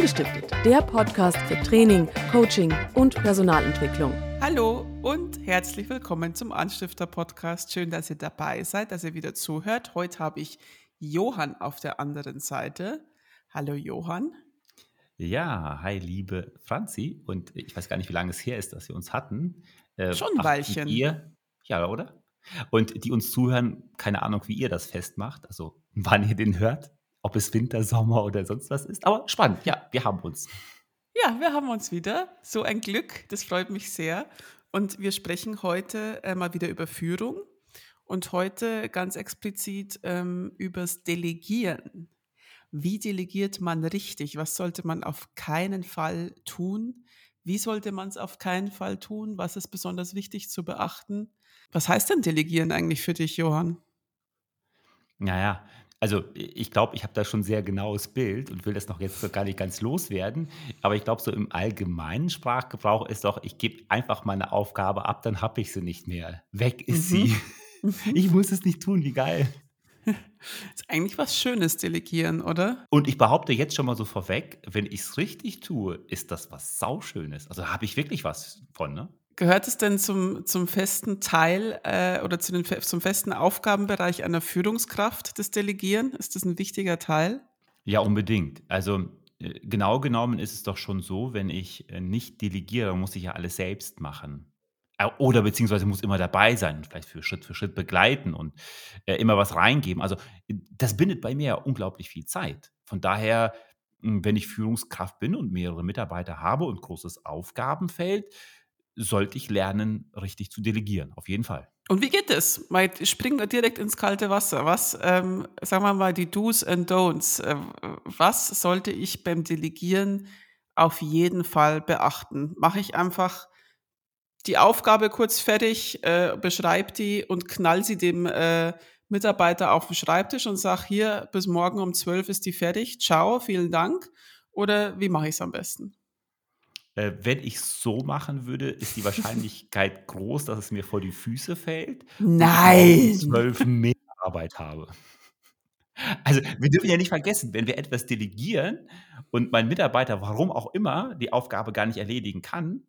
Angestiftet, der Podcast für Training, Coaching und Personalentwicklung. Hallo und herzlich willkommen zum Anstifter-Podcast. Schön, dass ihr dabei seid, dass ihr wieder zuhört. Heute habe ich Johann auf der anderen Seite. Hallo Johann. Ja, hi liebe Franzi. Und ich weiß gar nicht, wie lange es her ist, dass wir uns hatten. Äh, Schon ein Weilchen. Ihr, ja, oder? Und die uns zuhören, keine Ahnung, wie ihr das festmacht, also wann ihr den hört ob es Winter, Sommer oder sonst was ist. Aber spannend, ja, wir haben uns. Ja, wir haben uns wieder. So ein Glück, das freut mich sehr. Und wir sprechen heute äh, mal wieder über Führung und heute ganz explizit ähm, übers Delegieren. Wie delegiert man richtig? Was sollte man auf keinen Fall tun? Wie sollte man es auf keinen Fall tun? Was ist besonders wichtig zu beachten? Was heißt denn Delegieren eigentlich für dich, Johann? Naja, also, ich glaube, ich habe da schon 'n sehr genaues Bild und will das noch jetzt gar nicht ganz loswerden. Aber ich glaube, so im allgemeinen Sprachgebrauch ist doch: Ich gebe einfach meine Aufgabe ab, dann habe ich sie nicht mehr. Weg ist Mhm. sie. Mhm. Ich muss es nicht tun, wie geil. Ist eigentlich was Schönes, Delegieren, oder? Und ich behaupte jetzt schon mal so vorweg, wenn ich es richtig tue, ist das was Sauschönes. Also, habe ich wirklich was von, ne? Gehört es denn zum, zum festen Teil äh, oder zu den, zum festen Aufgabenbereich einer Führungskraft, das Delegieren? Ist das ein wichtiger Teil? Ja, unbedingt. Also äh, genau genommen ist es doch schon so, wenn ich äh, nicht delegiere, muss ich ja alles selbst machen. Äh, oder beziehungsweise muss immer dabei sein vielleicht für Schritt für Schritt begleiten und äh, immer was reingeben. Also das bindet bei mir ja unglaublich viel Zeit. Von daher, hm, wenn ich Führungskraft bin und mehrere Mitarbeiter habe und großes Aufgabenfeld, sollte ich lernen, richtig zu delegieren, auf jeden Fall. Und wie geht es? Springen wir direkt ins kalte Wasser. Was, ähm, sagen wir mal, die Do's and Don'ts. Äh, was sollte ich beim Delegieren auf jeden Fall beachten? Mache ich einfach die Aufgabe kurz fertig, äh, beschreibe die und knall sie dem äh, Mitarbeiter auf den Schreibtisch und sage, hier, bis morgen um 12 ist die fertig. Ciao, vielen Dank. Oder wie mache ich es am besten? Äh, wenn ich so machen würde, ist die Wahrscheinlichkeit groß, dass es mir vor die Füße fällt Nein! zwölf mehr Arbeit habe. Also, wir dürfen ja nicht vergessen, wenn wir etwas delegieren und mein Mitarbeiter, warum auch immer, die Aufgabe gar nicht erledigen kann,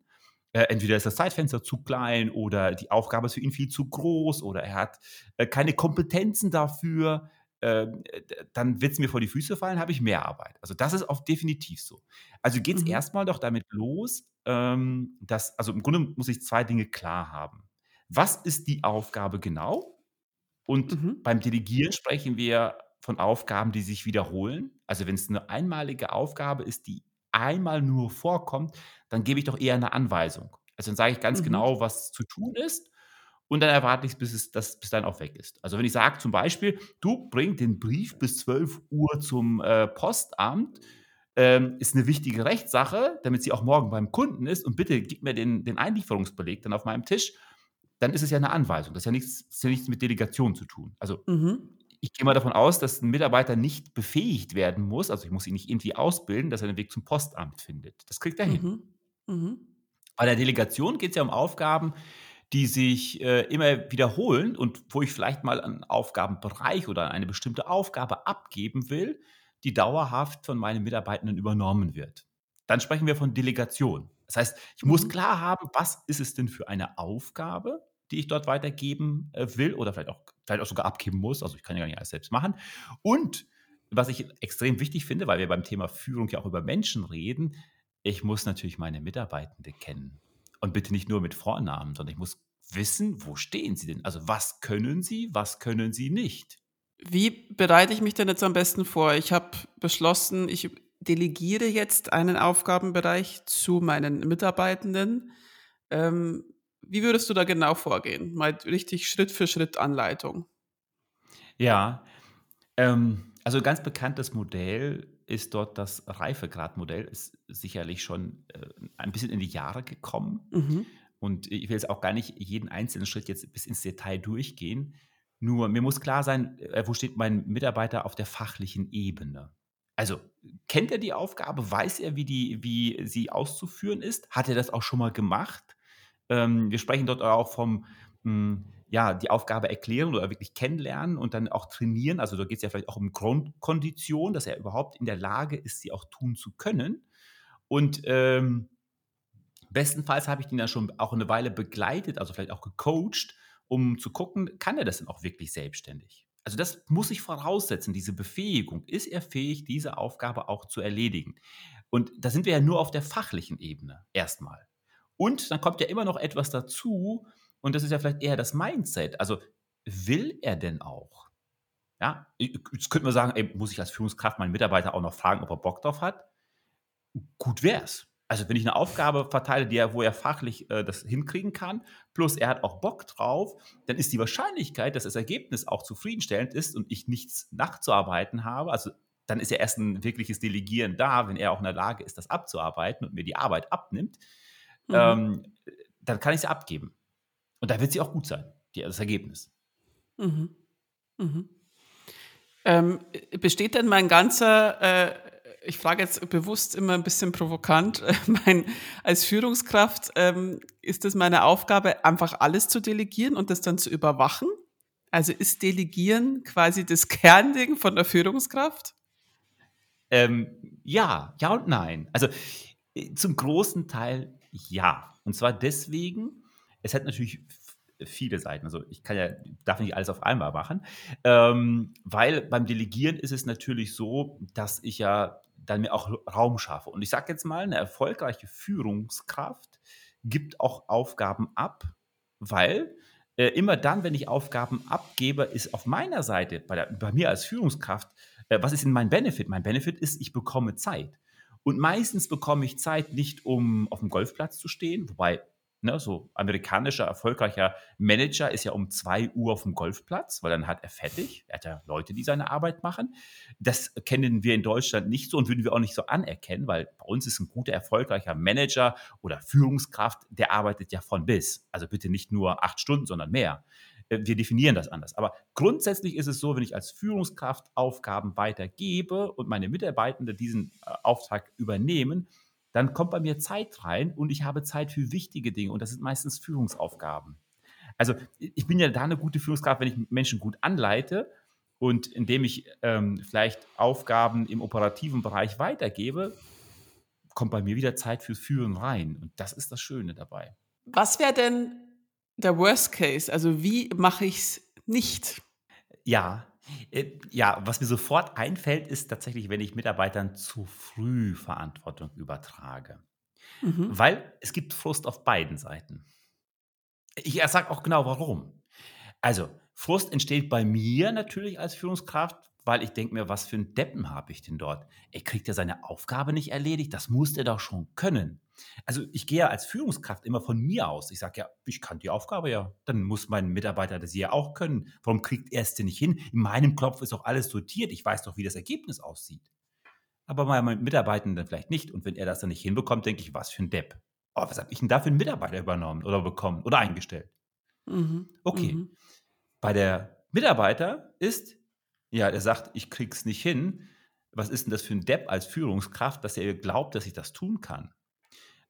äh, entweder ist das Zeitfenster zu klein oder die Aufgabe ist für ihn viel zu groß oder er hat äh, keine Kompetenzen dafür, ähm, dann wird es mir vor die Füße fallen, habe ich mehr Arbeit. Also das ist auch definitiv so. Also geht es Mhm. erstmal doch damit los, ähm, dass, also im Grunde muss ich zwei Dinge klar haben. Was ist die Aufgabe genau? Und Mhm. beim Delegieren sprechen wir von Aufgaben, die sich wiederholen. Also wenn es eine einmalige Aufgabe ist, die einmal nur vorkommt, dann gebe ich doch eher eine Anweisung. Also dann sage ich ganz Mhm. genau, was zu tun ist und dann erwarte ich, bis es das bis dann auch weg ist. Also wenn ich sage zum Beispiel, du bring den Brief bis 12 Uhr zum äh, Postamt, ähm, ist eine wichtige Rechtssache, damit sie auch morgen beim Kunden ist und bitte gib mir den, den Einlieferungsbeleg dann auf meinem Tisch, dann ist es ja eine Anweisung. Das ist ja nichts, ist ja nichts mit Delegation zu tun. Also mhm. ich gehe mal davon aus, dass ein Mitarbeiter nicht befähigt werden muss, also ich muss ihn nicht irgendwie ausbilden, dass er den Weg zum Postamt findet. Das kriegt er hin. Mhm. Mhm. Bei der Delegation geht es ja um Aufgaben, die sich äh, immer wiederholen und wo ich vielleicht mal einen Aufgabenbereich oder eine bestimmte Aufgabe abgeben will, die dauerhaft von meinen Mitarbeitenden übernommen wird. Dann sprechen wir von Delegation. Das heißt, ich muss mhm. klar haben, was ist es denn für eine Aufgabe, die ich dort weitergeben äh, will oder vielleicht auch, vielleicht auch sogar abgeben muss. Also ich kann ja gar nicht alles selbst machen. Und was ich extrem wichtig finde, weil wir beim Thema Führung ja auch über Menschen reden, ich muss natürlich meine Mitarbeitende kennen. Und bitte nicht nur mit Vornamen, sondern ich muss wissen, wo stehen sie denn? Also was können sie, was können sie nicht? Wie bereite ich mich denn jetzt am besten vor? Ich habe beschlossen, ich delegiere jetzt einen Aufgabenbereich zu meinen Mitarbeitenden. Ähm, wie würdest du da genau vorgehen? Mal richtig Schritt für Schritt Anleitung. Ja, ähm, also ganz bekanntes Modell ist dort das Reifegradmodell, ist sicherlich schon äh, ein bisschen in die Jahre gekommen. Mhm. Und ich will jetzt auch gar nicht jeden einzelnen Schritt jetzt bis ins Detail durchgehen. Nur mir muss klar sein, äh, wo steht mein Mitarbeiter auf der fachlichen Ebene. Also kennt er die Aufgabe, weiß er, wie, die, wie sie auszuführen ist? Hat er das auch schon mal gemacht? Ähm, wir sprechen dort auch vom, mh, hm, ja, die Aufgabe erklären oder wirklich kennenlernen und dann auch trainieren. Also da geht es ja vielleicht auch um Grundkondition, dass er überhaupt in der Lage ist, sie auch tun zu können. Und ähm, bestenfalls habe ich ihn dann schon auch eine Weile begleitet, also vielleicht auch gecoacht, um zu gucken, kann er das denn auch wirklich selbstständig? Also das muss ich voraussetzen, diese Befähigung. Ist er fähig, diese Aufgabe auch zu erledigen? Und da sind wir ja nur auf der fachlichen Ebene erstmal. Und dann kommt ja immer noch etwas dazu, und das ist ja vielleicht eher das Mindset. Also will er denn auch? Ja, jetzt könnte man sagen, ey, muss ich als Führungskraft meinen Mitarbeiter auch noch fragen, ob er Bock drauf hat? Gut wär's. Also wenn ich eine Aufgabe verteile, die er, wo er fachlich äh, das hinkriegen kann, plus er hat auch Bock drauf, dann ist die Wahrscheinlichkeit, dass das Ergebnis auch zufriedenstellend ist und ich nichts nachzuarbeiten habe, also dann ist ja erst ein wirkliches Delegieren da, wenn er auch in der Lage ist, das abzuarbeiten und mir die Arbeit abnimmt, mhm. ähm, dann kann ich sie abgeben. Und da wird sie auch gut sein, die, das Ergebnis. Mhm. Mhm. Ähm, besteht denn mein ganzer äh, ich frage jetzt bewusst immer ein bisschen provokant, mein, als Führungskraft ähm, ist es meine Aufgabe, einfach alles zu delegieren und das dann zu überwachen? Also ist Delegieren quasi das Kernding von der Führungskraft? Ähm, ja, ja und nein. Also äh, zum großen Teil ja. Und zwar deswegen, es hat natürlich viele Seiten. Also ich kann ja, darf nicht alles auf einmal machen, ähm, weil beim Delegieren ist es natürlich so, dass ich ja dann mir auch Raum schaffe. Und ich sage jetzt mal, eine erfolgreiche Führungskraft gibt auch Aufgaben ab, weil äh, immer dann, wenn ich Aufgaben abgebe, ist auf meiner Seite, bei, der, bei mir als Führungskraft, äh, was ist denn mein Benefit? Mein Benefit ist, ich bekomme Zeit. Und meistens bekomme ich Zeit nicht, um auf dem Golfplatz zu stehen, wobei Ne, so amerikanischer, erfolgreicher Manager ist ja um 2 Uhr auf dem Golfplatz, weil dann hat er fertig. Er hat ja Leute, die seine Arbeit machen. Das kennen wir in Deutschland nicht so und würden wir auch nicht so anerkennen, weil bei uns ist ein guter, erfolgreicher Manager oder Führungskraft, der arbeitet ja von bis. Also bitte nicht nur acht Stunden, sondern mehr. Äh, wir definieren das anders. Aber grundsätzlich ist es so, wenn ich als Führungskraft Aufgaben weitergebe und meine Mitarbeitenden diesen äh, Auftrag übernehmen, dann kommt bei mir Zeit rein und ich habe Zeit für wichtige Dinge und das sind meistens Führungsaufgaben. Also ich bin ja da eine gute Führungskraft, wenn ich Menschen gut anleite und indem ich ähm, vielleicht Aufgaben im operativen Bereich weitergebe, kommt bei mir wieder Zeit fürs Führen rein und das ist das Schöne dabei. Was wäre denn der Worst Case? Also wie mache ich es nicht? Ja, ja, was mir sofort einfällt, ist tatsächlich, wenn ich Mitarbeitern zu früh Verantwortung übertrage. Mhm. Weil es gibt Frust auf beiden Seiten. Ich sage auch genau warum. Also, Frust entsteht bei mir natürlich als Führungskraft, weil ich denke mir, was für einen Deppen habe ich denn dort? Er kriegt ja seine Aufgabe nicht erledigt, das muss er doch schon können. Also ich gehe ja als Führungskraft immer von mir aus. Ich sage ja, ich kann die Aufgabe ja. Dann muss mein Mitarbeiter das ja auch können. Warum kriegt er es denn nicht hin? In meinem Kopf ist doch alles sortiert. Ich weiß doch, wie das Ergebnis aussieht. Aber mein Mitarbeitenden vielleicht nicht. Und wenn er das dann nicht hinbekommt, denke ich, was für ein Depp. Oh, was habe ich denn da für einen Mitarbeiter übernommen oder bekommen oder eingestellt? Mhm. Okay. Mhm. Bei der Mitarbeiter ist, ja, der sagt, ich krieg's nicht hin. Was ist denn das für ein Depp als Führungskraft, dass er glaubt, dass ich das tun kann?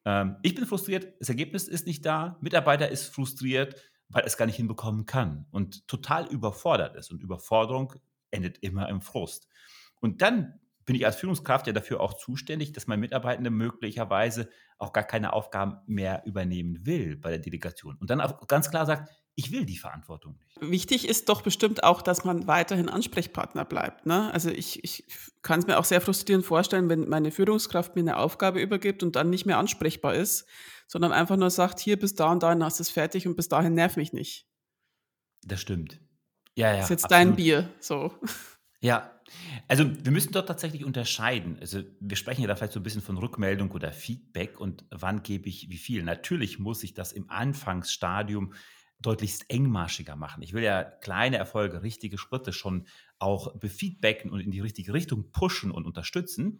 Ähm, ich bin frustriert, das Ergebnis ist nicht da, Mitarbeiter ist frustriert, weil es gar nicht hinbekommen kann und total überfordert ist. Und Überforderung endet immer im Frust. Und dann bin ich als Führungskraft ja dafür auch zuständig, dass mein Mitarbeitende möglicherweise auch gar keine Aufgaben mehr übernehmen will bei der Delegation. Und dann auch ganz klar sagt, ich will die Verantwortung nicht. Wichtig ist doch bestimmt auch, dass man weiterhin Ansprechpartner bleibt. Ne? Also ich, ich kann es mir auch sehr frustrierend vorstellen, wenn meine Führungskraft mir eine Aufgabe übergibt und dann nicht mehr ansprechbar ist, sondern einfach nur sagt, hier bis da und dahin hast du es fertig und bis dahin nerv mich nicht. Das stimmt. Ja, ja. Das ist jetzt absolut. dein Bier, so. Ja, also wir müssen dort tatsächlich unterscheiden. Also wir sprechen ja da vielleicht so ein bisschen von Rückmeldung oder Feedback und wann gebe ich wie viel. Natürlich muss ich das im Anfangsstadium deutlichst engmaschiger machen. Ich will ja kleine Erfolge, richtige Schritte schon auch befeedbacken und in die richtige Richtung pushen und unterstützen.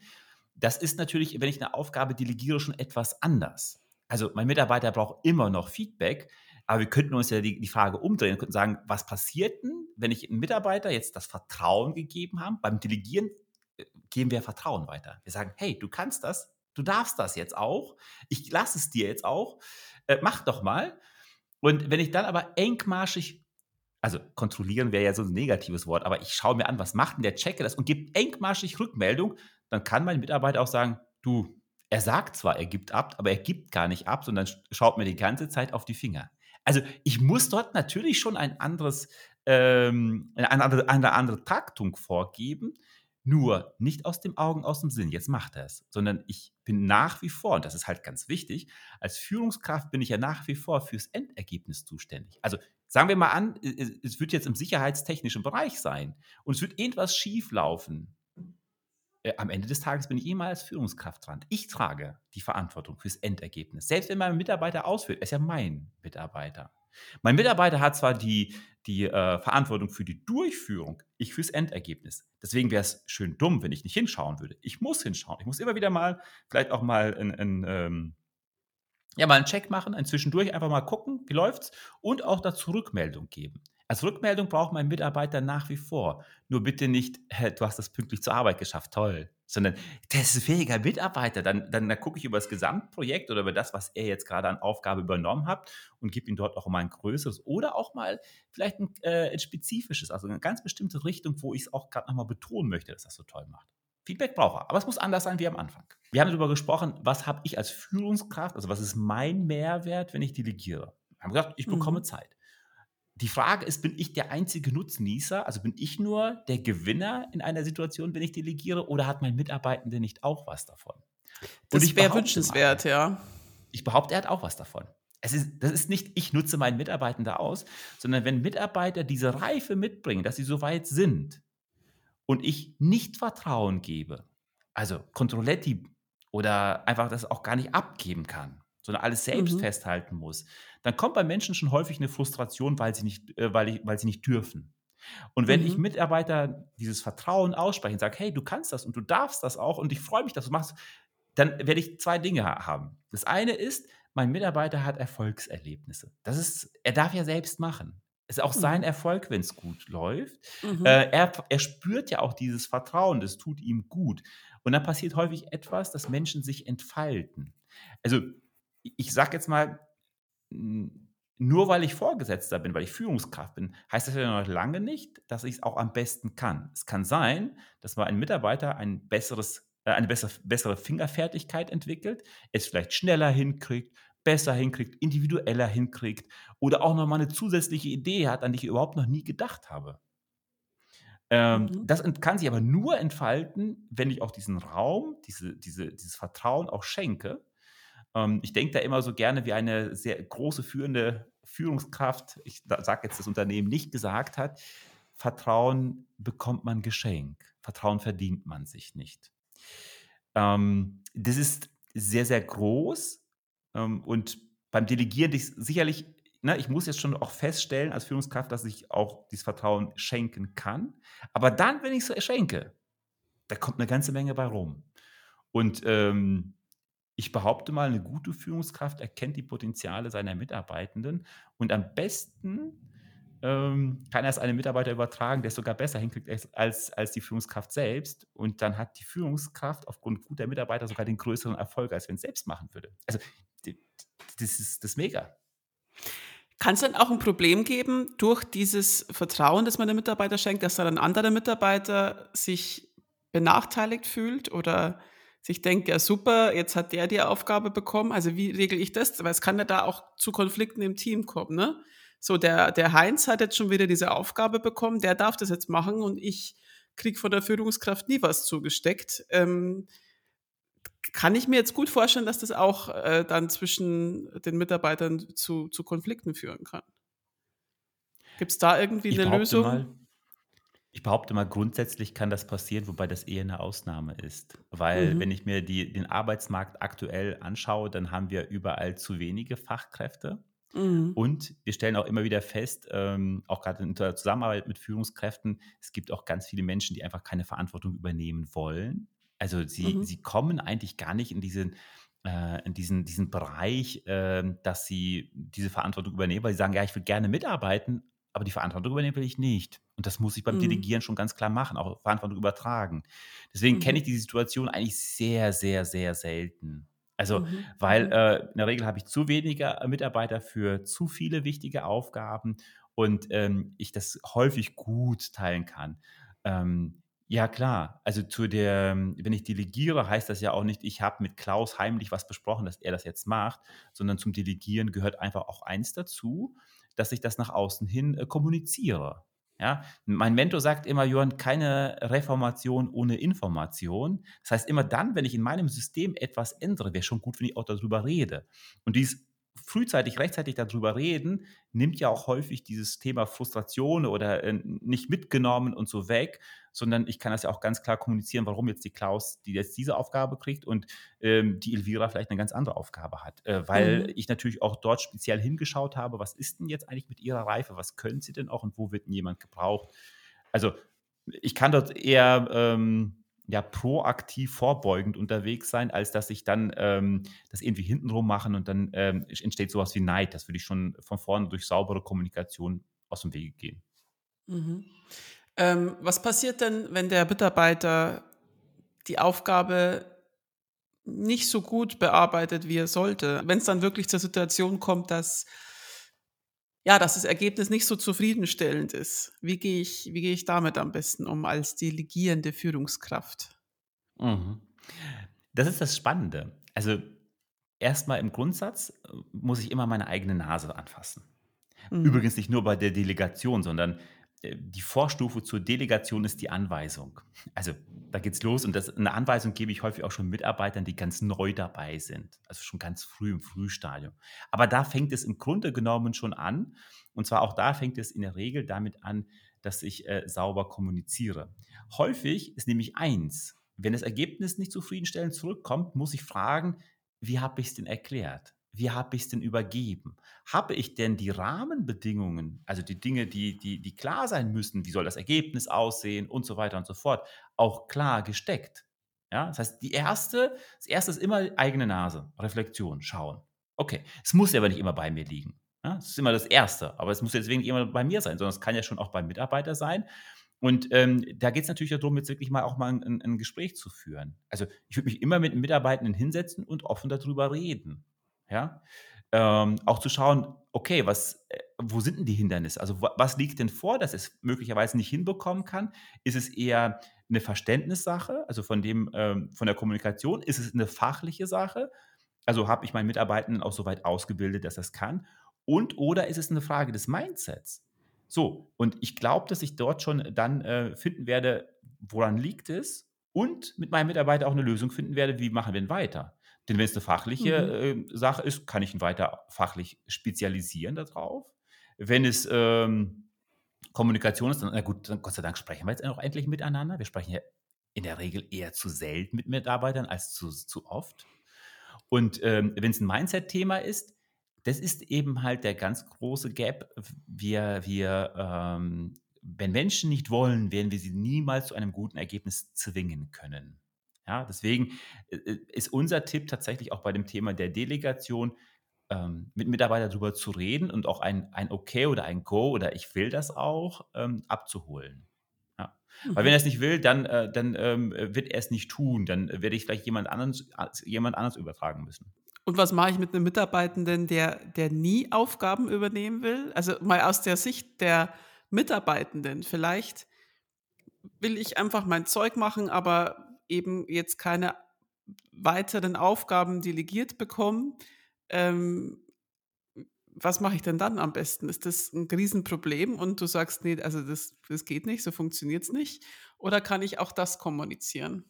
Das ist natürlich, wenn ich eine Aufgabe delegiere, schon etwas anders. Also mein Mitarbeiter braucht immer noch Feedback, aber wir könnten uns ja die, die Frage umdrehen und sagen, was passiert denn, wenn ich einem Mitarbeiter jetzt das Vertrauen gegeben habe? Beim Delegieren äh, geben wir Vertrauen weiter. Wir sagen, hey, du kannst das, du darfst das jetzt auch, ich lasse es dir jetzt auch, äh, mach doch mal. Und wenn ich dann aber engmaschig also kontrollieren wäre ja so ein negatives Wort, aber ich schaue mir an, was macht denn der Checker das und gibt engmaschig Rückmeldung, dann kann mein Mitarbeiter auch sagen, du, er sagt zwar, er gibt ab, aber er gibt gar nicht ab, sondern schaut mir die ganze Zeit auf die Finger. Also ich muss dort natürlich schon ein anderes, ähm, eine, andere, eine andere Taktung vorgeben, nur nicht aus dem Augen, aus dem Sinn, jetzt macht er es, sondern ich bin nach wie vor, und das ist halt ganz wichtig, als Führungskraft bin ich ja nach wie vor fürs Endergebnis zuständig. Also sagen wir mal an, es wird jetzt im sicherheitstechnischen Bereich sein und es wird irgendwas schief laufen. Äh, am Ende des Tages bin ich immer als Führungskraft dran. Ich trage die Verantwortung fürs Endergebnis. Selbst wenn mein Mitarbeiter ausführt, er ist ja mein Mitarbeiter. Mein Mitarbeiter hat zwar die, die äh, Verantwortung für die Durchführung, ich fürs Endergebnis. Deswegen wäre es schön dumm, wenn ich nicht hinschauen würde. Ich muss hinschauen. Ich muss immer wieder mal, vielleicht auch mal ein, ein ähm, ja, mal einen Check machen, ein Zwischendurch einfach mal gucken, wie läuft's und auch dazu Rückmeldung geben. Als Rückmeldung braucht mein Mitarbeiter nach wie vor. Nur bitte nicht, du hast das pünktlich zur Arbeit geschafft, toll. Sondern, der ist ein fähiger Mitarbeiter. Dann, dann, dann gucke ich über das Gesamtprojekt oder über das, was er jetzt gerade an Aufgabe übernommen hat und gebe ihm dort auch mal ein größeres oder auch mal vielleicht ein, äh, ein spezifisches, also eine ganz bestimmte Richtung, wo ich es auch gerade nochmal betonen möchte, dass das so toll macht. Feedback braucht er, aber es muss anders sein wie am Anfang. Wir haben darüber gesprochen, was habe ich als Führungskraft, also was ist mein Mehrwert, wenn ich delegiere. Wir haben gesagt, ich bekomme mhm. Zeit die Frage ist, bin ich der einzige Nutznießer? Also bin ich nur der Gewinner in einer Situation, wenn ich delegiere, oder hat mein Mitarbeitender nicht auch was davon? Das wäre wünschenswert, mal, ja. Ich behaupte, er hat auch was davon. Es ist, das ist nicht, ich nutze meinen Mitarbeitenden aus, sondern wenn Mitarbeiter diese Reife mitbringen, dass sie so weit sind und ich nicht Vertrauen gebe, also Controletti oder einfach das auch gar nicht abgeben kann, sondern alles selbst mhm. festhalten muss, dann kommt bei Menschen schon häufig eine Frustration, weil sie nicht, äh, weil, weil sie nicht dürfen. Und wenn mhm. ich Mitarbeiter dieses Vertrauen ausspreche und sage, hey, du kannst das und du darfst das auch und ich freue mich, dass du machst, dann werde ich zwei Dinge haben. Das eine ist, mein Mitarbeiter hat Erfolgserlebnisse. Das ist, er darf ja selbst machen. Es ist auch mhm. sein Erfolg, wenn es gut läuft. Mhm. Äh, er, er spürt ja auch dieses Vertrauen, das tut ihm gut. Und dann passiert häufig etwas, dass Menschen sich entfalten. Also ich sage jetzt mal, nur weil ich Vorgesetzter bin, weil ich Führungskraft bin, heißt das ja noch lange nicht, dass ich es auch am besten kann. Es kann sein, dass mal ein Mitarbeiter ein besseres, äh, eine bessere, bessere Fingerfertigkeit entwickelt, es vielleicht schneller hinkriegt, besser hinkriegt, individueller hinkriegt oder auch nochmal eine zusätzliche Idee hat, an die ich überhaupt noch nie gedacht habe. Ähm, mhm. Das kann sich aber nur entfalten, wenn ich auch diesen Raum, diese, diese, dieses Vertrauen auch schenke ähm, ich denke da immer so gerne, wie eine sehr große führende Führungskraft, ich sage jetzt das Unternehmen, nicht gesagt hat, Vertrauen bekommt man Geschenk. Vertrauen verdient man sich nicht. Ähm, das ist sehr, sehr groß ähm, und beim Delegieren sicherlich, ne, ich muss jetzt schon auch feststellen als Führungskraft, dass ich auch dieses Vertrauen schenken kann. Aber dann, wenn ich es schenke, da kommt eine ganze Menge bei rum. Und ähm, ich behaupte mal, eine gute Führungskraft erkennt die Potenziale seiner Mitarbeitenden und am besten ähm, kann er es einem Mitarbeiter übertragen, der es sogar besser hinkriegt als, als die Führungskraft selbst. Und dann hat die Führungskraft aufgrund guter Mitarbeiter sogar den größeren Erfolg, als wenn es selbst machen würde. Also das ist das mega. Kann es dann auch ein Problem geben durch dieses Vertrauen, das man den Mitarbeiter schenkt, dass dann ein anderer Mitarbeiter sich benachteiligt fühlt oder sich denkt, ja super, jetzt hat der die Aufgabe bekommen, also wie regel ich das? Weil es kann ja da auch zu Konflikten im Team kommen, ne? So, der, der Heinz hat jetzt schon wieder diese Aufgabe bekommen, der darf das jetzt machen und ich kriege von der Führungskraft nie was zugesteckt. Ähm, kann ich mir jetzt gut vorstellen, dass das auch äh, dann zwischen den Mitarbeitern zu, zu Konflikten führen kann. Gibt es da irgendwie ich eine Lösung? Mal, ich behaupte mal, grundsätzlich kann das passieren, wobei das eher eine Ausnahme ist. Weil, mhm. wenn ich mir die, den Arbeitsmarkt aktuell anschaue, dann haben wir überall zu wenige Fachkräfte. Mhm. Und wir stellen auch immer wieder fest, ähm, auch gerade in der Zusammenarbeit mit Führungskräften, es gibt auch ganz viele Menschen, die einfach keine Verantwortung übernehmen wollen. Also sie, mhm. sie kommen eigentlich gar nicht in diesen, äh, in diesen, diesen Bereich, äh, dass sie diese Verantwortung übernehmen, weil sie sagen, ja, ich will gerne mitarbeiten, aber die Verantwortung übernehmen will ich nicht. Und das muss ich beim mhm. Delegieren schon ganz klar machen, auch Verantwortung übertragen. Deswegen mhm. kenne ich die Situation eigentlich sehr, sehr, sehr selten. Also, mhm. weil mhm. äh, in der Regel habe ich zu wenige Mitarbeiter für zu viele wichtige Aufgaben und ähm, ich das häufig gut teilen kann. Ähm, ja, klar. Also zu der, wenn ich delegiere, heißt das ja auch nicht, ich habe mit Klaus heimlich was besprochen, dass er das jetzt macht, sondern zum Delegieren gehört einfach auch eins dazu, dass ich das nach außen hin äh, kommuniziere. Ja, mein Mentor sagt immer, Johann, keine Reformation ohne Information. Das heißt, immer dann, wenn ich in meinem System etwas ändere, wäre schon gut, wenn ich auch darüber rede. Und dies frühzeitig, rechtzeitig darüber reden, nimmt ja auch häufig dieses Thema Frustration oder äh, nicht mitgenommen und so weg, sondern ich kann das ja auch ganz klar kommunizieren, warum jetzt die Klaus, die jetzt diese Aufgabe kriegt und ähm, die Elvira vielleicht eine ganz andere Aufgabe hat. Äh, weil mhm. ich natürlich auch dort speziell hingeschaut habe, was ist denn jetzt eigentlich mit ihrer Reife, was können sie denn auch und wo wird denn jemand gebraucht? Also ich kann dort eher ähm, ja, proaktiv vorbeugend unterwegs sein, als dass ich dann ähm, das irgendwie hintenrum machen und dann ähm, entsteht sowas wie Neid. Das würde ich schon von vorne durch saubere Kommunikation aus dem Wege gehen. Mhm. Ähm, was passiert denn, wenn der Mitarbeiter die Aufgabe nicht so gut bearbeitet, wie er sollte? Wenn es dann wirklich zur Situation kommt, dass ja, dass das Ergebnis nicht so zufriedenstellend ist. Wie gehe ich, wie gehe ich damit am besten um als delegierende Führungskraft? Mhm. Das ist das Spannende. Also erstmal im Grundsatz äh, muss ich immer meine eigene Nase anfassen. Mhm. Übrigens nicht nur bei der Delegation, sondern die Vorstufe zur Delegation ist die Anweisung. Also da geht's los und das, eine Anweisung gebe ich häufig auch schon Mitarbeitern, die ganz neu dabei sind, also schon ganz früh im Frühstadium. Aber da fängt es im Grunde genommen schon an und zwar auch da fängt es in der Regel damit an, dass ich äh, sauber kommuniziere. Häufig ist nämlich eins, wenn das Ergebnis nicht zufriedenstellend zurückkommt, muss ich fragen, wie habe ich es denn erklärt? Wie habe ich es denn übergeben? Habe ich denn die Rahmenbedingungen, also die Dinge, die, die, die klar sein müssen, wie soll das Ergebnis aussehen und so weiter und so fort, auch klar gesteckt? Ja, das heißt, die erste, das erste ist immer eigene Nase, Reflexion, schauen. Okay, es muss ja aber nicht immer bei mir liegen. Ja, das ist immer das Erste, aber es muss jetzt nicht immer bei mir sein, sondern es kann ja schon auch beim Mitarbeiter sein. Und ähm, da geht es natürlich darum, jetzt wirklich mal auch mal ein, ein Gespräch zu führen. Also ich würde mich immer mit Mitarbeitenden hinsetzen und offen darüber reden. Ja? Ähm, auch zu schauen, okay, was, äh, wo sind denn die Hindernisse? Also was liegt denn vor, dass es möglicherweise nicht hinbekommen kann? Ist es eher eine Verständnissache, also von dem, ähm, von der Kommunikation? Ist es eine fachliche Sache? Also habe ich meinen Mitarbeitenden auch so weit ausgebildet, dass das kann? Und oder ist es eine Frage des Mindsets? So, und ich glaube, dass ich dort schon dann äh, finden werde, woran liegt es? Und mit meinem Mitarbeiter auch eine Lösung finden werde, wie machen wir denn weiter? Denn wenn es eine fachliche mhm. äh, Sache ist, kann ich ihn weiter fachlich spezialisieren darauf. Wenn es ähm, Kommunikation ist, dann, na gut, dann Gott sei Dank sprechen wir jetzt auch endlich miteinander. Wir sprechen ja in der Regel eher zu selten mit Mitarbeitern als zu, zu oft. Und ähm, wenn es ein Mindset-Thema ist, das ist eben halt der ganz große Gap. Wir, wir ähm, wenn Menschen nicht wollen, werden wir sie niemals zu einem guten Ergebnis zwingen können. Ja, deswegen äh, äh, ist unser Tipp tatsächlich auch bei dem Thema der Delegation, ähm, mit Mitarbeitern darüber zu reden und auch ein, ein Okay oder ein Go oder ich will das auch ähm, abzuholen. Ja. Mhm. Weil wenn er es nicht will, dann, äh, dann ähm, wird er es nicht tun. Dann werde ich vielleicht jemand anderes, jemand anderes übertragen müssen. Und was mache ich mit einem Mitarbeitenden, der, der nie Aufgaben übernehmen will? Also mal aus der Sicht der Mitarbeitenden. Vielleicht will ich einfach mein Zeug machen, aber eben jetzt keine weiteren Aufgaben delegiert bekommen, ähm, was mache ich denn dann am besten? Ist das ein Riesenproblem und du sagst, nee, also das, das geht nicht, so funktioniert es nicht? Oder kann ich auch das kommunizieren?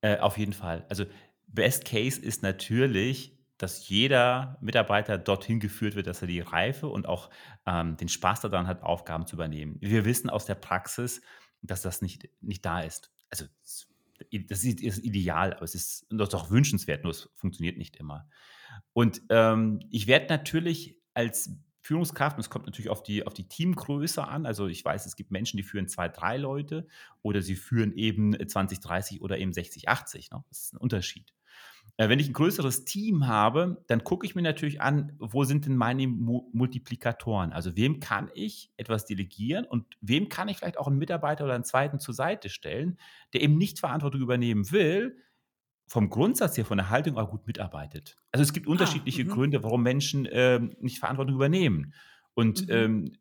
Äh, auf jeden Fall. Also Best Case ist natürlich, dass jeder Mitarbeiter dorthin geführt wird, dass er die Reife und auch ähm, den Spaß daran hat, Aufgaben zu übernehmen. Wir wissen aus der Praxis, dass das nicht, nicht da ist. Also das ist, ist ideal, aber es ist doch wünschenswert, nur es funktioniert nicht immer. Und ähm, ich werde natürlich als Führungskraft, und es kommt natürlich auf die, auf die Teamgröße an. Also ich weiß, es gibt Menschen, die führen zwei, drei Leute oder sie führen eben 20, 30 oder eben 60, 80. Ne? Das ist ein Unterschied. Äh, wenn ich ein größeres Team habe, dann gucke ich mir natürlich an, wo sind denn meine Multiplikatoren? Also wem kann ich etwas delegieren und wem kann ich vielleicht auch einen Mitarbeiter oder einen zweiten zur Seite stellen, der eben nicht Verantwortung übernehmen will, vom Grundsatz her, von der Haltung aber gut mitarbeitet. Also es gibt ah, unterschiedliche ah, Gründe, warum Menschen äh, nicht Verantwortung übernehmen. Und Mhm. ähm,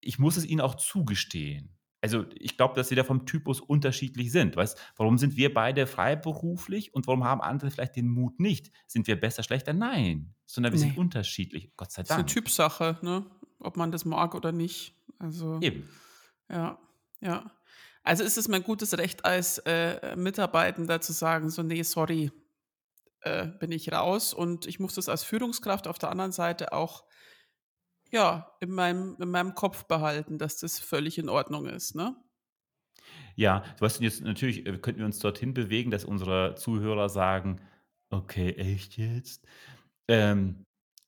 ich muss es ihnen auch zugestehen. Also ich glaube, dass sie da vom Typus unterschiedlich sind. Weißt, warum sind wir beide freiberuflich und warum haben andere vielleicht den Mut nicht? Sind wir besser, schlechter? Nein, sondern wir sind Ne. unterschiedlich. Gott sei Ist 'ne Dank. Typsache, ne, ob man das mag oder nicht. Also Eben. ja, ja. Also ist es mein gutes Recht als, äh, Mitarbeitender zu sagen, so: „Ne, sorry, äh, bin ich raus.“ Und ich muss das als Führungskraft auf der anderen Seite auch ja, in meinem in meinem Kopf behalten, dass das völlig in Ordnung ist, ne? Ja, du weißt, jetzt natürlich, äh, könnten wir uns dorthin bewegen, dass unsere Zuhörer sagen: „Okay, echt jetzt?“ Ähm,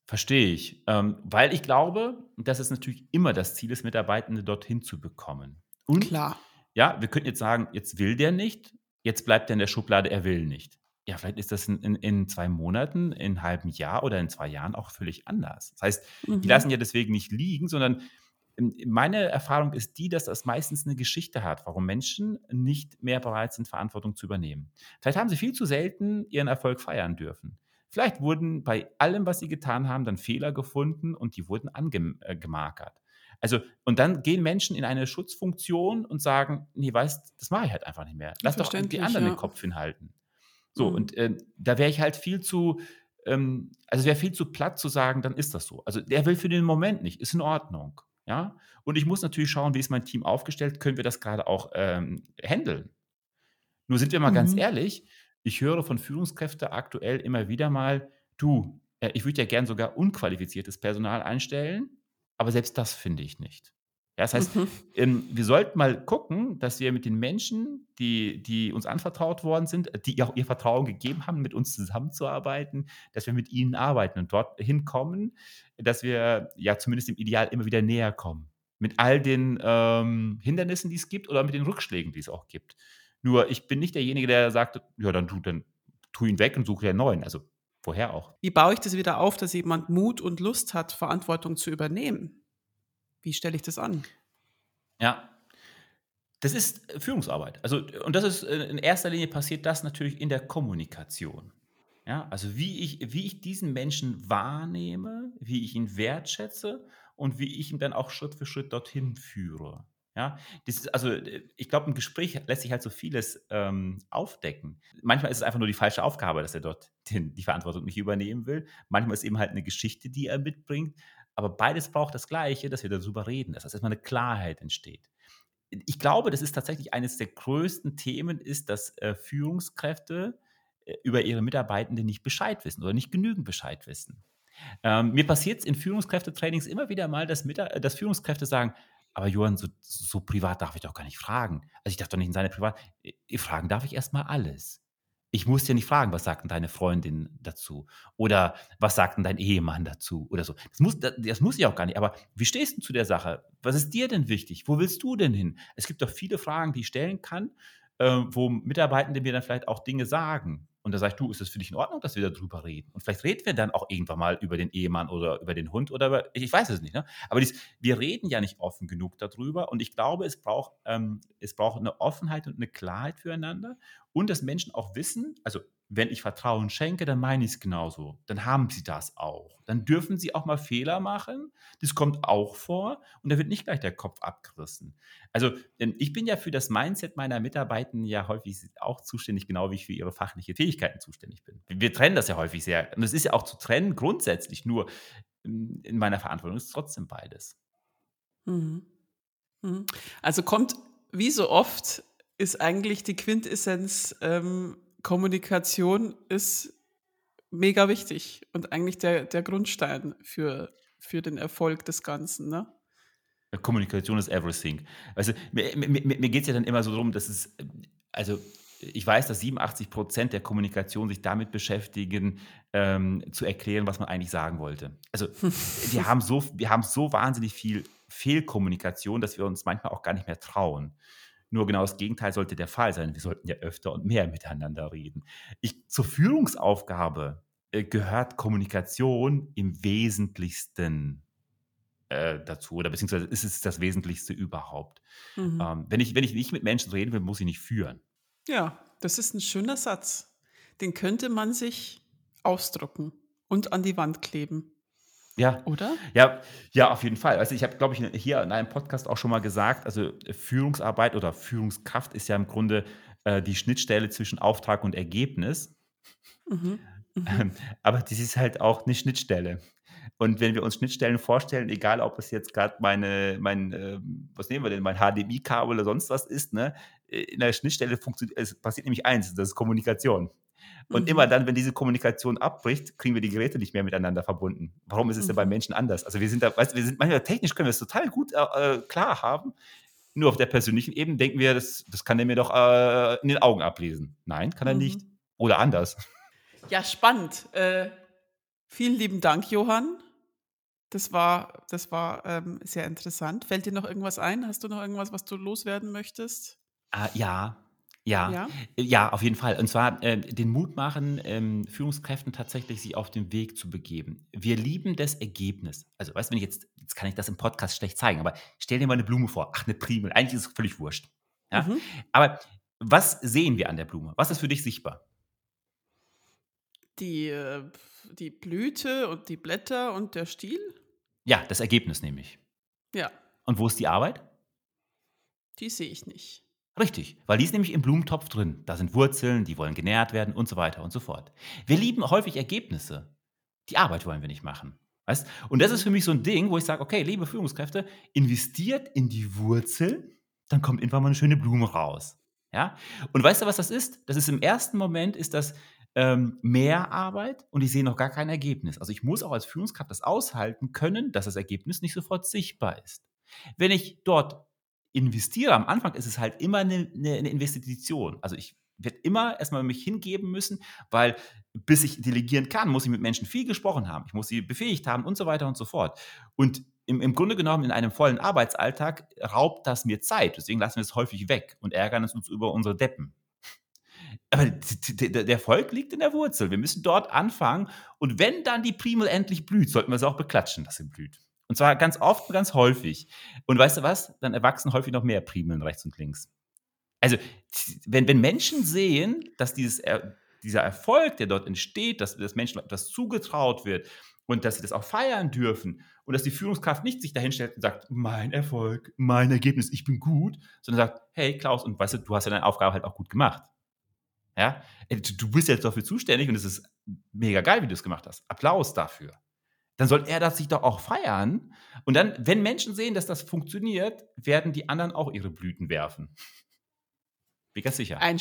verstehe ich. Ähm, weil ich glaube, dass es natürlich immer das Ziel ist, Mitarbeitende dorthin zu bekommen. Und Klar. ja, wir könnten jetzt sagen: „Jetzt will der nicht, jetzt bleibt er in der Schublade, er will nicht.“ Ja, vielleicht ist das in in in 2 Monaten, in 1/2 Jahr oder in 2 Jahren auch völlig anders. Das heißt, die Mhm. lassen ja deswegen nicht liegen, sondern ähm, meine Erfahrung ist die, dass das meistens 'ne Geschichte hat, warum Menschen nicht mehr bereit sind, Verantwortung zu übernehmen. Vielleicht haben sie viel zu selten ihren Erfolg feiern dürfen. Vielleicht wurden bei allem, was sie getan haben, dann Fehler gefunden und die wurden angem äh. Also und dann gehen Menschen in eine Schutzfunktion und sagen: „Ne, weißt, das mache ich halt einfach nicht mehr. Lass doch die anderen den ja. Kopf hinhalten.“ So, Mhm. und, ähm, da wäre ich halt viel zu ähm, also es wäre viel zu platt zu sagen: „Dann ist das so.“ Also, der will für den Moment nicht, ist in Ordnung, ja? Und ich muss natürlich schauen, wie ist mein Team aufgestellt? Können wir das grade auch, ähm, händeln? Nur sind wir mal ganz Mhm. ehrlich, ich höre von Führungskräfte aktuell immer wieder mal: „Du, äh, ich würde ja gern sogar unqualifiziertes Personal einstellen, aber selbst das finde ich nicht.“ Ja, das heißt, Mhm. ähm, wir sollten mal gucken, dass wir mit den Menschen, die die uns anvertraut worden sind, die auch ihr Vertrauen gegeben haben, mit uns zusammenzuarbeiten, dass wir mit ihnen arbeiten und dorthin kommen, dass wir, ja, zumindest im Ideal immer wieder näher kommen. Mit all den, ähm, Hindernissen, die es gibt oder mit den Rückschlägen, die es auch gibt. Nur ich bin nicht derjenige, der sagt: „Ja, dann tu dann tu ihn weg und such dir 'n neuen.“ Also, woher auch? Wie baue ich das wieder auf, dass jemand Mut und Lust hat, Verantwortung zu übernehmen? Wie stelle ich das an? Ja. Das ist, äh, Führungsarbeit. Also und das ist äh, in erster Linie passiert das natürlich in der Kommunikation. Ja, also wie ich wie ich diesen Menschen wahrnehme, wie ich ihn wertschätze und wie ich ihn dann auch Schritt für Schritt dorthin führe. Ja, das ist also, äh, ich glaube, im Gespräch lässt sich halt so vieles, ähm, aufdecken. Manchmal ist es einfach nur die falsche Aufgabe, dass er dort den die Verantwortung nicht übernehmen will. Manchmal ist eben halt 'ne Geschichte, die er mitbringt. Aber beides braucht das Gleiche, dass wir darüber reden, dass erst mal 'ne Klarheit entsteht. Ich glaube, das ist tatsächlich eines der größten Themen ist, dass, äh, Führungskräfte, äh, über ihre Mitarbeitenden nicht Bescheid wissen oder nicht genügend Bescheid wissen. Ähm, mir passiert's in Führungskräfte-Trainings immer wieder mal, dass Mita äh, dass Führungskräfte sagen: „Aber Johann, so so privat darf ich doch gar nicht fragen. Also, ich darf doch nicht in seine Privat äh, fragen darf ich erst mal alles. Ich muss ja nicht fragen: „Was sagt 'n deine Freundin dazu?“ Oder: „Was sagt 'n dein Ehemann dazu?“ Oder so. Das muss da das muss ich auch gar nicht. Aber wie stehst 'n zu der Sache? Was ist dir denn wichtig? Wo willst du denn hin? Es gibt doch viele Fragen, die ich stellen kann, äh, wo Mitarbeitende mir dann vielleicht auch Dinge sagen. Und da sage ich: „Du, ist das für dich in Ordnung, dass wir da drüber reden?“ Und vielleicht reden wir dann auch irgendwann mal über den Ehemann oder über den Hund oder über ich weiß es nicht, ne? Aber dies wir reden ja nicht offen genug da drüber und ich glaube, es braucht ähm, es braucht 'ne Offenheit und 'ne Klarheit füreinander und dass Menschen auch wissen also, wenn ich Vertrauen schenke, dann meine ich's genauso. Dann haben sie das auch. Dann dürfen sie auch mal Fehler machen. Das kommt auch vor und da wird nicht gleich der Kopf abgerissen. Also, ähm, ich bin ja für das Mindset meiner Mitarbeitenden ja häufig auch zuständig, genau wie ich für ihre fachliche Fähigkeiten zuständig bin. Wir trennen das ja häufig sehr. Und es ist ja auch zu trennen grundsätzlich, nur, hm, in meiner Verantwortung ist trotzdem beides. Mhm. Mhm. Also, kommt wie so oft ist eigentlich die Quintessenz, ähm, Kommunikation ist mega wichtig und eigentlich der der Grundstein für für den Erfolg des Ganzen, ne? Kommunikation ist everything. Du, mir mir mir mir geht's ja dann immer so drum, dass es also, ich weiß, dass 87 % der Kommunikation sich damit beschäftigen, ähm, zu erklären, was man eigentlich sagen wollte. Also, wir haben so wir haben so wahnsinnig viel Fehlkommunikation, dass wir uns manchmal auch gar nicht mehr trauen. Nur genau das Gegenteil sollte der Fall sein. Wir sollten ja öfter und mehr miteinander reden. Ich zur Führungsaufgabe, äh, gehört Kommunikation im Wesentlichsten, äh, dazu oder beziehungsweise ist es das Wesentlichste überhaupt. Mhm. Ähm, wenn ich wenn ich nicht mit Menschen reden will, muss ich nicht führen. Ja, das ist 'n schöner Satz. Den könnte man sich ausdrucken und an die Wand kleben. Ja. Oder? Ja, ja, auf jeden Fall. Also ich habe, glaube ich, hier in einem Podcast auch schon mal gesagt, also Führungsarbeit oder Führungskraft ist ja im Grunde äh, die Schnittstelle zwischen Auftrag und Ergebnis. Mhm. Mhm. Ähm, aber das ist halt auch eine Schnittstelle. Und wenn wir uns Schnittstellen vorstellen, egal ob es jetzt gerade meine, mein, ähm, was nehmen wir denn, mein HDMI-Kabel oder sonst was ist, ne, in der Schnittstelle funktioniert, es passiert nämlich eins, das ist Kommunikation. Und Mhm. immer dann, wenn diese Kommunikation abbricht, kriegen wir die Geräte nicht mehr miteinander verbunden. Warum ist es denn bei Mhm. Menschen anders? Also wir sind da, weißt, du, wir sind manchmal technisch können wir es total gut äh, äh, klar haben. Nur auf der persönlichen Ebene denken wir, das, das kann er mir doch äh, in den Augen ablesen. Nein, kann er nicht. Mhm. Oder anders. Ja, spannend. Äh, vielen lieben Dank, Johann. Das war, das war ähm, sehr interessant. Fällt dir noch irgendwas ein? Hast du noch irgendwas, was du loswerden möchtest? Ah, ja, ja, Ja? ja, auf jeden Fall. Und zwar äh, den Mut machen, ähm, Führungskräften tatsächlich sich auf den Weg zu begeben. Wir lieben das Ergebnis. Also, weißt du, wenn ich jetzt, jetzt kann ich das im Podcast schlecht zeigen, aber stell dir mal eine Blume vor. Ach, eine Primel. Eigentlich ist es völlig wurscht. Ja? Mhm. Aber was sehen wir an der Blume? Was ist für dich sichtbar? Die, äh, die Blüte und die Blätter und der Stiel? Ja, das Ergebnis nämlich. Ja, Und wo ist die Arbeit? die sehe ich nicht. Richtig, weil die ist nämlich im Blumentopf drin. Da sind Wurzeln, die wollen genährt werden und so weiter und so fort. Wir lieben häufig Ergebnisse. Die Arbeit wollen wir nicht machen. Weißt? Und das ist für mich so ein Ding, wo ich sage, okay, liebe Führungskräfte, investiert in die Wurzel, dann kommt irgendwann mal eine schöne Blume raus. Ja? Und weißt du, was das ist? Das ist im ersten Moment ist das ähm, mehr Arbeit und ich sehe noch gar kein Ergebnis. Also ich muss auch als Führungskraft das aushalten können, dass das Ergebnis nicht sofort sichtbar ist. Wenn ich dort investiere, am Anfang ist es halt immer eine, eine, eine Investition. Also ich werde immer erstmal mich hingeben müssen, weil bis ich delegieren kann, muss ich mit Menschen viel gesprochen haben. Ich muss sie befähigt haben und so weiter und so fort. Und im, im Grunde genommen in einem vollen Arbeitsalltag raubt das mir Zeit. Deswegen lassen wir es häufig weg und ärgern uns über unsere Deppen. Aber der Erfolg liegt in der Wurzel. Wir müssen dort anfangen. Und wenn dann die Primel endlich blüht, sollten wir sie auch beklatschen, dass sie blüht. Und zwar ganz oft und ganz häufig. Und weißt du was? Dann erwachsen häufig noch mehr Primeln rechts und links. Also, wenn, wenn Menschen sehen, dass dieses, Er- dieser Erfolg, der dort entsteht, dass, dass Menschen etwas zugetraut wird und dass sie das auch feiern dürfen und dass die Führungskraft nicht sich dahinstellt und sagt, mein Erfolg, mein Ergebnis, ich bin gut, sondern sagt, hey Klaus, und weißt du, du hast ja deine Aufgabe halt auch gut gemacht. Ja, du du bist jetzt dafür zuständig und es ist mega geil, wie du es gemacht hast. Applaus dafür. Dann soll er das sich doch auch feiern. Und dann, wenn Menschen sehen, dass das funktioniert, werden die anderen auch ihre Blüten werfen. Bin ganz sicher. Ein,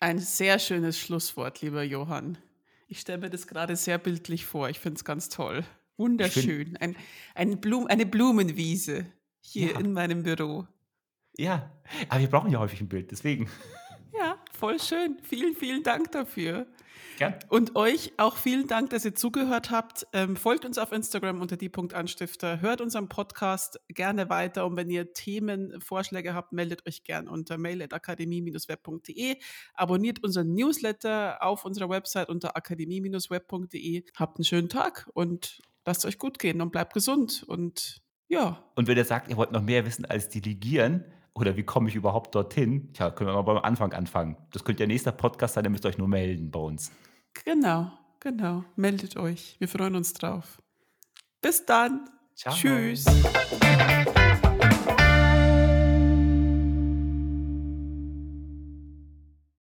ein sehr schönes Schlusswort, lieber Johann. Ich stelle mir das gerade sehr bildlich vor. Ich finde es ganz toll. Wunderschön. Ein, ein Blum, eine Blumenwiese hier Ja. in meinem Büro. Ja, aber wir brauchen ja häufig ein Bild, deswegen. Voll schön. Vielen, vielen Dank dafür. Gern. Und euch auch vielen Dank, dass ihr zugehört habt. Ähm, folgt uns auf Instagram unter die.anstifter. Hört unseren Podcast gerne weiter. Und wenn ihr Themenvorschläge habt, meldet euch gern unter mail.akademie-web.de. Abonniert unseren Newsletter auf unserer Website unter akademie-web.de. Habt einen schönen Tag und lasst euch gut gehen und bleibt gesund. Und ja, Und wenn ihr sagt, ihr wollt noch mehr wissen als delegieren, oder wie komme ich überhaupt dorthin? Tja, können wir mal beim Anfang anfangen. Das könnte der nächste Podcast sein, dann müsst ihr euch nur melden bei uns. genau, genau. Meldet euch. Wir freuen uns drauf. Bis dann. Ciao. Tschüss.